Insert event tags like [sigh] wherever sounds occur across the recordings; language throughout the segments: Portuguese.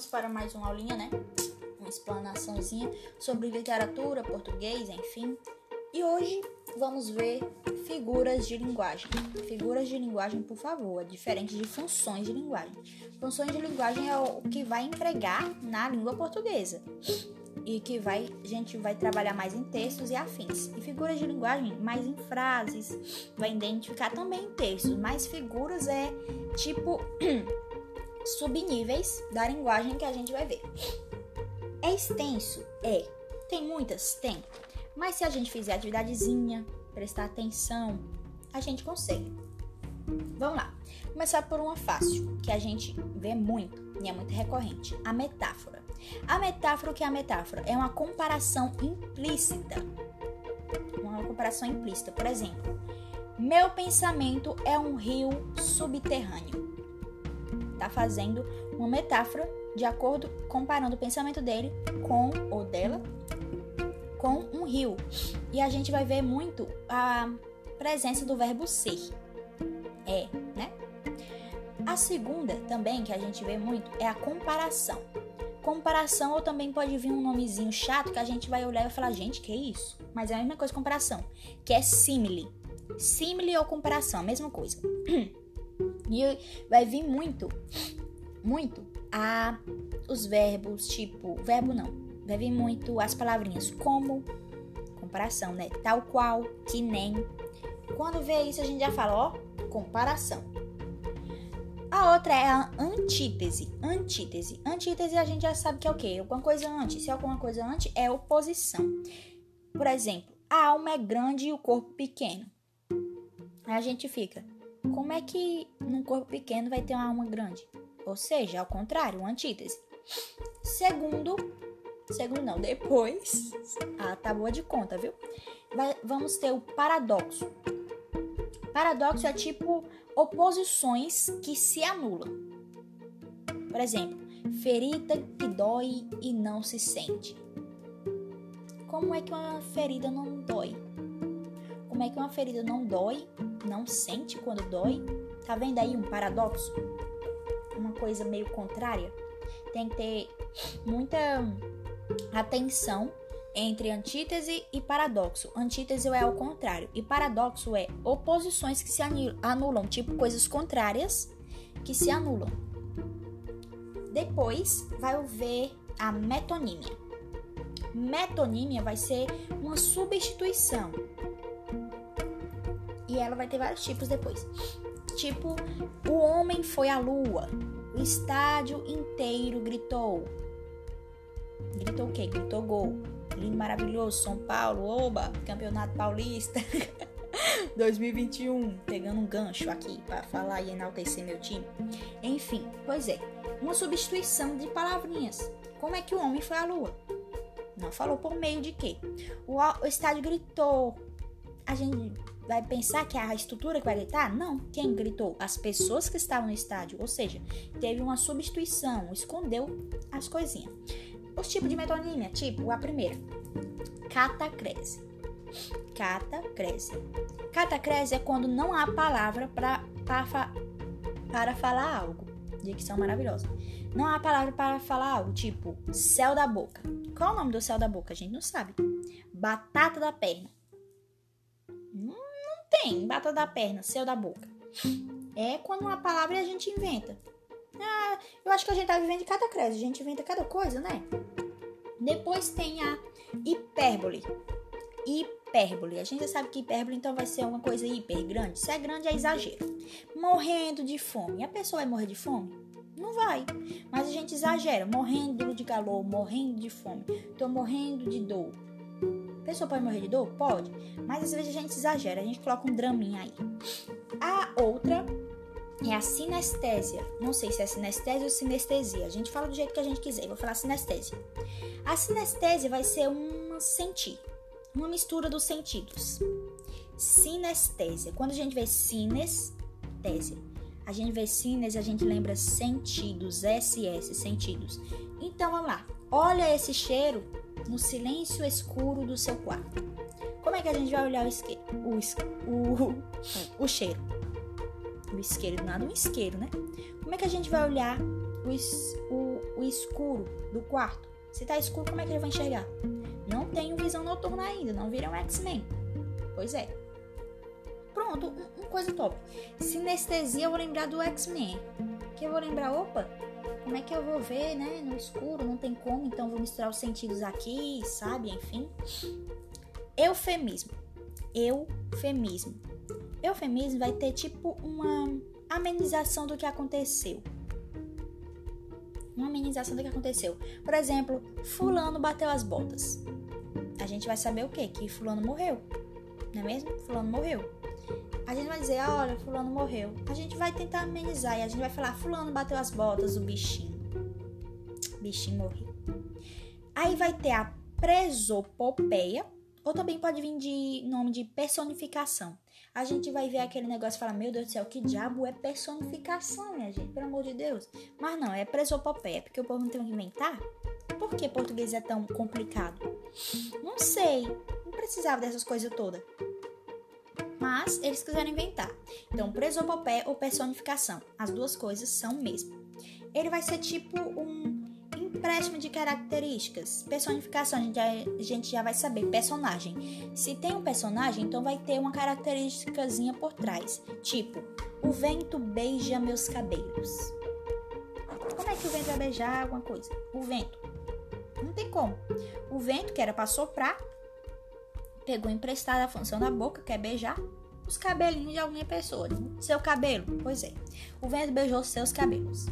vamos para mais uma aulinha, né? Uma explanaçãozinha sobre literatura, português, enfim. E hoje vamos ver figuras de linguagem. Figuras de linguagem, por favor, é diferente de funções de linguagem. Funções de linguagem é o que vai empregar na língua portuguesa e que vai a gente vai trabalhar mais em textos e afins. E figuras de linguagem mais em frases, vai identificar também textos, mas figuras é tipo [clears throat] subníveis da linguagem que a gente vai ver. É extenso? É. Tem muitas? Tem. Mas se a gente fizer atividadezinha, prestar atenção, a gente consegue. Vamos lá. Começar por uma fácil, que a gente vê muito e é muito recorrente: a metáfora. A metáfora, o que é a metáfora? É uma comparação implícita. Uma comparação implícita. Por exemplo, meu pensamento é um rio subterrâneo. Tá fazendo uma metáfora de acordo comparando o pensamento dele com ou dela com um rio. E a gente vai ver muito a presença do verbo ser. É, né? A segunda também que a gente vê muito é a comparação. Comparação ou também pode vir um nomezinho chato que a gente vai olhar e falar, gente, que isso? Mas é a mesma coisa comparação, que é simile. Simile ou comparação, a mesma coisa. [clears throat] E vai vir muito, muito a os verbos, tipo, verbo não. Vai vir muito as palavrinhas como, comparação, né? Tal qual, que nem. Quando vê isso, a gente já fala, ó, comparação. A outra é a antítese. Antítese. Antítese a gente já sabe que é o quê? Alguma coisa antes. Se é alguma coisa antes, é oposição. Por exemplo, a alma é grande e o corpo pequeno. Aí a gente fica, como é que num corpo pequeno vai ter uma alma grande? Ou seja, ao contrário, uma antítese. Segundo, segundo não, depois, [laughs] ah, tá boa de conta, viu? Vai, vamos ter o paradoxo. Paradoxo é tipo oposições que se anulam. Por exemplo, ferida que dói e não se sente. Como é que uma ferida não dói? Como é que uma ferida não dói, não sente quando dói? Tá vendo aí um paradoxo? Uma coisa meio contrária? Tem que ter muita atenção entre antítese e paradoxo. Antítese é ao contrário e paradoxo é oposições que se anulam, tipo coisas contrárias que se anulam. Depois vai ver a metonímia. Metonímia vai ser uma substituição. E ela vai ter vários tipos depois. Tipo, o homem foi à lua. O estádio inteiro gritou. Gritou o quê? Gritou gol lindo, maravilhoso, São Paulo, oba, Campeonato Paulista [laughs] 2021, pegando um gancho aqui para falar e enaltecer meu time. Enfim, pois é, uma substituição de palavrinhas. Como é que o homem foi à lua? Não falou por meio de quê? O, o estádio gritou. A gente vai pensar que é a estrutura que vai gritar? Não. Quem gritou? As pessoas que estavam no estádio. Ou seja, teve uma substituição, escondeu as coisinhas. Os tipos de metonímia, tipo a primeira, catacrese. Catacrese. Catacrese é quando não há palavra pra, pra, para falar algo. Dicção maravilhosa. Não há palavra para falar algo, tipo céu da boca. Qual é o nome do céu da boca? A gente não sabe. Batata da perna. Tem batata da perna, céu da boca. É quando uma palavra a gente inventa. Ah, eu acho que a gente tá vivendo de cada crédito, a gente inventa cada coisa, né? Depois tem a hipérbole. Hipérbole. A gente já sabe que hipérbole então vai ser uma coisa hiper grande. Se é grande é exagero. Morrendo de fome. A pessoa vai morrer de fome? Não vai. Mas a gente exagera. Morrendo de calor, morrendo de fome. Tô morrendo de dor. Pessoa pode morrer de dor? Pode. Mas às vezes a gente exagera. A gente coloca um draminha aí. A outra é a sinestésia. Não sei se é sinestésia ou sinestesia. A gente fala do jeito que a gente quiser. Vou falar sinestésia. A sinestésia vai ser um sentir, uma mistura dos sentidos. Sinestésia. Quando a gente vê sinestésia, a gente vê sines, a gente lembra sentidos, SS, sentidos. Então vamos lá. Olha esse cheiro no silêncio escuro do seu quarto. Como é que a gente vai olhar o, isque... o, o, o cheiro? o isqueiro, nada um isqueiro, né? Como é que a gente vai olhar o, es, o, o escuro do quarto. Se tá escuro, como é que ele vai enxergar? Não tenho visão noturna ainda, não viram X-Men. Pois é. Pronto, uma coisa top. Sinestesia, eu vou lembrar do X-Men. Que eu vou lembrar, opa, é que eu vou ver, né? No escuro, não tem como, então vou misturar os sentidos aqui, sabe? Enfim. Eufemismo. Eufemismo. Eufemismo vai ter tipo uma amenização do que aconteceu. Uma amenização do que aconteceu. Por exemplo, fulano bateu as botas. A gente vai saber o quê? Que fulano morreu. Não é mesmo? Fulano morreu. A gente vai dizer, olha, fulano morreu. A gente vai tentar amenizar e a gente vai falar, fulano bateu as botas, o bichinho. O bichinho morreu. Aí vai ter a presopopeia, ou também pode vir de nome de personificação. A gente vai ver aquele negócio e falar, meu Deus do céu, que diabo é personificação, minha gente? Pelo amor de Deus. Mas não, é presopopeia, porque o povo não tem que inventar. Por que português é tão complicado? Não sei. Não precisava dessas coisas todas mas eles quiseram inventar. Então, presopopé ou personificação, as duas coisas são o mesmo. Ele vai ser tipo um empréstimo de características. Personificação, a gente, já, a gente já vai saber. Personagem. Se tem um personagem, então vai ter uma característicazinha por trás. Tipo, o vento beija meus cabelos. Como é que o vento vai beijar alguma coisa? O vento. Não tem como. O vento, que era para soprar, pegou emprestada a função da boca, quer beijar os cabelinhos de alguma pessoa. Seu cabelo, pois é. O vento beijou seus cabelos.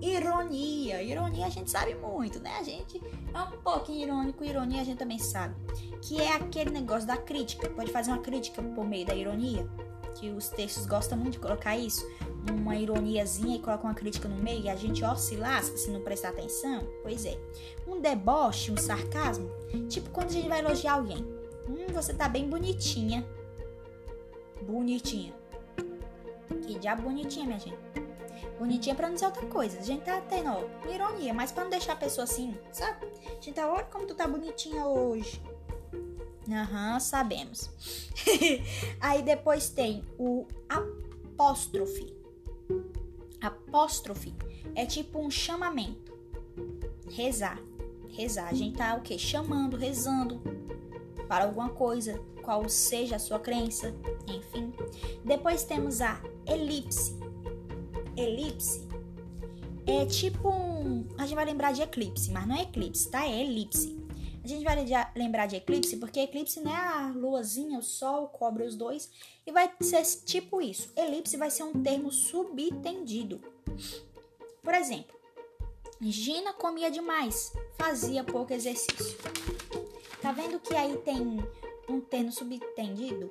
Ironia, ironia a gente sabe muito, né? A gente é um pouquinho irônico, ironia a gente também sabe. Que é aquele negócio da crítica. Pode fazer uma crítica por meio da ironia. Que os textos gostam muito de colocar isso. Uma ironiazinha e coloca uma crítica no meio e a gente ó se lasca se não prestar atenção. Pois é. Um deboche, um sarcasmo. Tipo quando a gente vai elogiar alguém. Hum, você tá bem bonitinha. Bonitinha. Que diabo bonitinha, minha gente. Bonitinha pra não dizer outra coisa. A gente tá tendo ó, ironia, mas pra não deixar a pessoa assim, sabe? A gente tá, olha como tu tá bonitinha hoje. Aham, uhum, sabemos. [laughs] Aí depois tem o apóstrofe. Apóstrofe é tipo um chamamento. Rezar. Rezar. A gente tá o quê? Chamando, rezando para alguma coisa, qual seja a sua crença, enfim. Depois temos a elipse. Elipse é tipo um. A gente vai lembrar de eclipse, mas não é eclipse, tá? É elipse. A gente vai lembrar de eclipse porque eclipse não é a luazinha, o sol cobre os dois e vai ser tipo isso. Elipse vai ser um termo subtendido. Por exemplo, Gina comia demais, fazia pouco exercício. Tá vendo que aí tem um termo subtendido?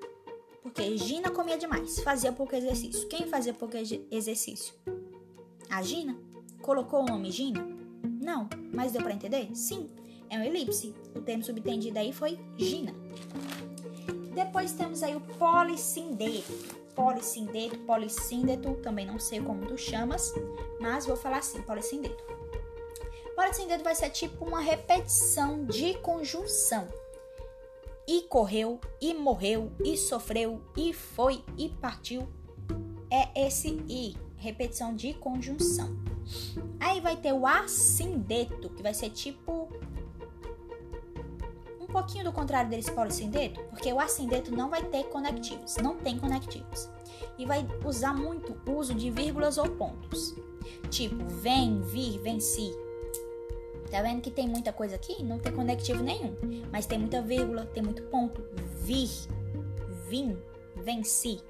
Porque Gina comia demais, fazia pouco exercício. Quem fazia pouco exercício? A Gina? Colocou o nome Gina? Não, mas deu para entender? Sim, é um elipse. O termo subtendido aí foi Gina. Depois temos aí o polissindeto. Polissindeto, polissíndeto, também não sei como tu chamas, mas vou falar assim, polissindeto. Polissindeto vai ser tipo uma repetição de conjunção. E correu, e morreu, e sofreu, e foi, e partiu. É esse i, repetição de conjunção. Aí vai ter o assindeto, que vai ser tipo um pouquinho do contrário desse polissindeto, porque o assindeto não vai ter conectivos, não tem conectivos. E vai usar muito uso de vírgulas ou pontos. Tipo, vem, vir, venci, Tá vendo que tem muita coisa aqui? Não tem conectivo nenhum. Mas tem muita vírgula, tem muito ponto. Vir, vim, venci.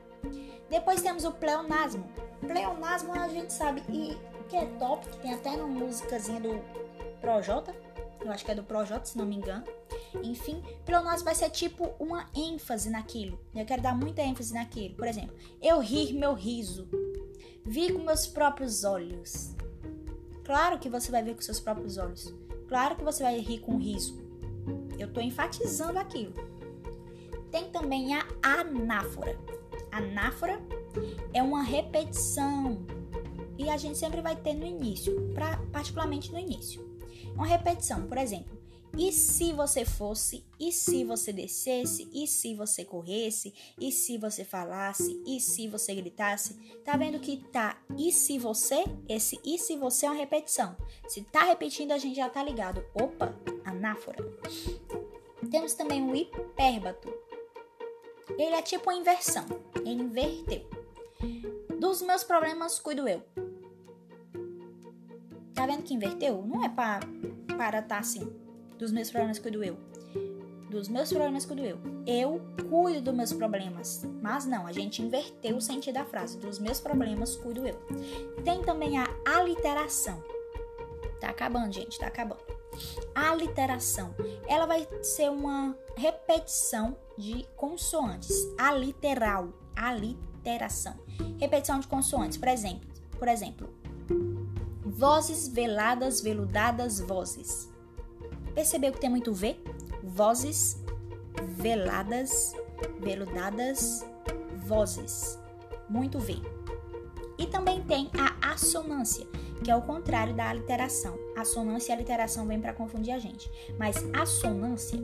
Depois temos o pleonasmo. Pleonasmo a gente sabe e que é top, que tem até uma músicazinha do Projota. Eu acho que é do Projota, se não me engano. Enfim, pleonasmo vai ser tipo uma ênfase naquilo. Eu quero dar muita ênfase naquilo. Por exemplo, eu rir meu riso. Vi com meus próprios olhos. Claro que você vai ver com seus próprios olhos. Claro que você vai rir com riso. Eu estou enfatizando aquilo. Tem também a anáfora. Anáfora é uma repetição e a gente sempre vai ter no início, pra, particularmente no início. Uma repetição, por exemplo, E se você fosse? E se você descesse? E se você corresse? E se você falasse? E se você gritasse? Tá vendo que tá e se você? Esse e se você é uma repetição. Se tá repetindo, a gente já tá ligado. Opa, anáfora. Temos também o hipérbato. Ele é tipo uma inversão. Ele inverteu. Dos meus problemas cuido eu. Tá vendo que inverteu? Não é para para tá assim. Dos meus problemas cuido eu. Dos meus problemas cuido eu. Eu cuido dos meus problemas. Mas não, a gente inverteu o sentido da frase. Dos meus problemas cuido eu. Tem também a aliteração. Tá acabando, gente, tá acabando. A aliteração, ela vai ser uma repetição de consoantes. Aliteral, aliteração. Repetição de consoantes, por exemplo, por exemplo, vozes veladas, veludadas, vozes. Percebeu que tem muito V? Vozes veladas, veludadas, vozes. Muito V. E também tem a assonância, que é o contrário da aliteração. Assonância e aliteração vem para confundir a gente. Mas assonância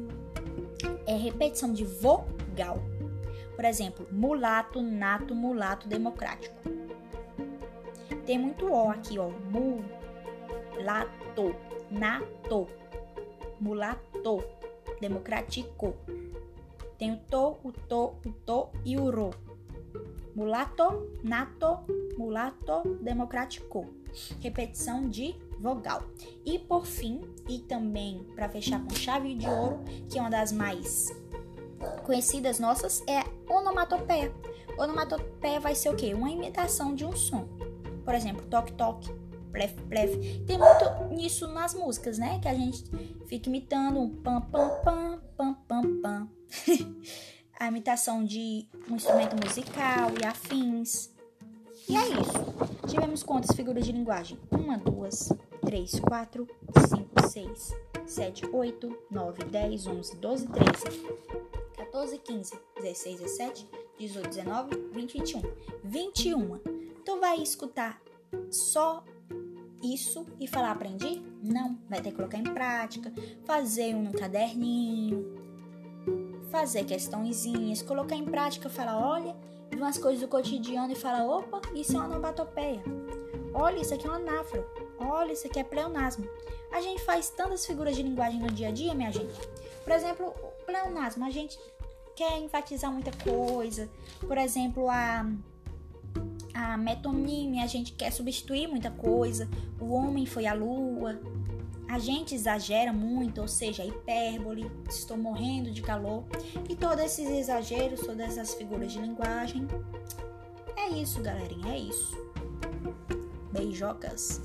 é repetição de vogal. Por exemplo, mulato, nato, mulato, democrático. Tem muito O aqui, ó. Mulato, nato, mulato, democrático. Tem o to, o to, o to e o ro. Mulato, nato, mulato, democrático. Repetição de vogal. E por fim, e também para fechar com chave de ouro, que é uma das mais conhecidas nossas, é onomatopeia. Onomatopeia vai ser o quê? Uma imitação de um som. Por exemplo, toque-toque, plef, plef. Tem muito nisso nas músicas, né? Que a gente fica imitando um pam, pam, pam, pam, pam, pam. [laughs] a imitação de um instrumento musical e afins. E é isso. Tivemos quantas figuras de linguagem? Uma, duas, três, quatro, cinco, seis, sete, oito, nove, dez, onze, doze, treze, 14, 15, 16, 17, 18, 19, 20, 21. 21. Tu vai escutar só isso e falar aprendi? Não, vai ter que colocar em prática, fazer um caderninho, fazer questõezinhas, colocar em prática, falar, olha, umas coisas do cotidiano e falar, opa, isso é uma onomatopeia. Olha, isso aqui é uma anáfora. Olha, isso aqui é pleonasmo. A gente faz tantas figuras de linguagem no dia a dia, minha gente. Por exemplo, pleonasmo, a gente quer enfatizar muita coisa. Por exemplo, a a metonímia, a gente quer substituir muita coisa. O homem foi a lua. A gente exagera muito, ou seja, hipérbole, estou morrendo de calor. E todos esses exageros, todas essas figuras de linguagem. É isso, galerinha, é isso. Beijocas.